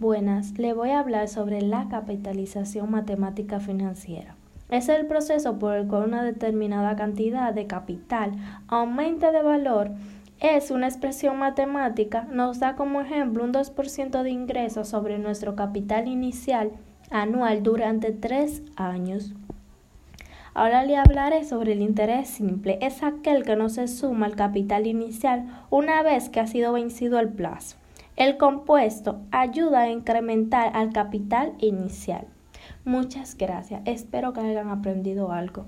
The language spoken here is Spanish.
Buenas, le voy a hablar sobre la capitalización matemática financiera. Es el proceso por el cual una determinada cantidad de capital aumenta de valor. Es una expresión matemática, nos da como ejemplo un 2% de ingresos sobre nuestro capital inicial anual durante tres años. Ahora le hablaré sobre el interés simple. Es aquel que no se suma al capital inicial una vez que ha sido vencido el plazo. El compuesto ayuda a incrementar al capital inicial. Muchas gracias. Espero que hayan aprendido algo.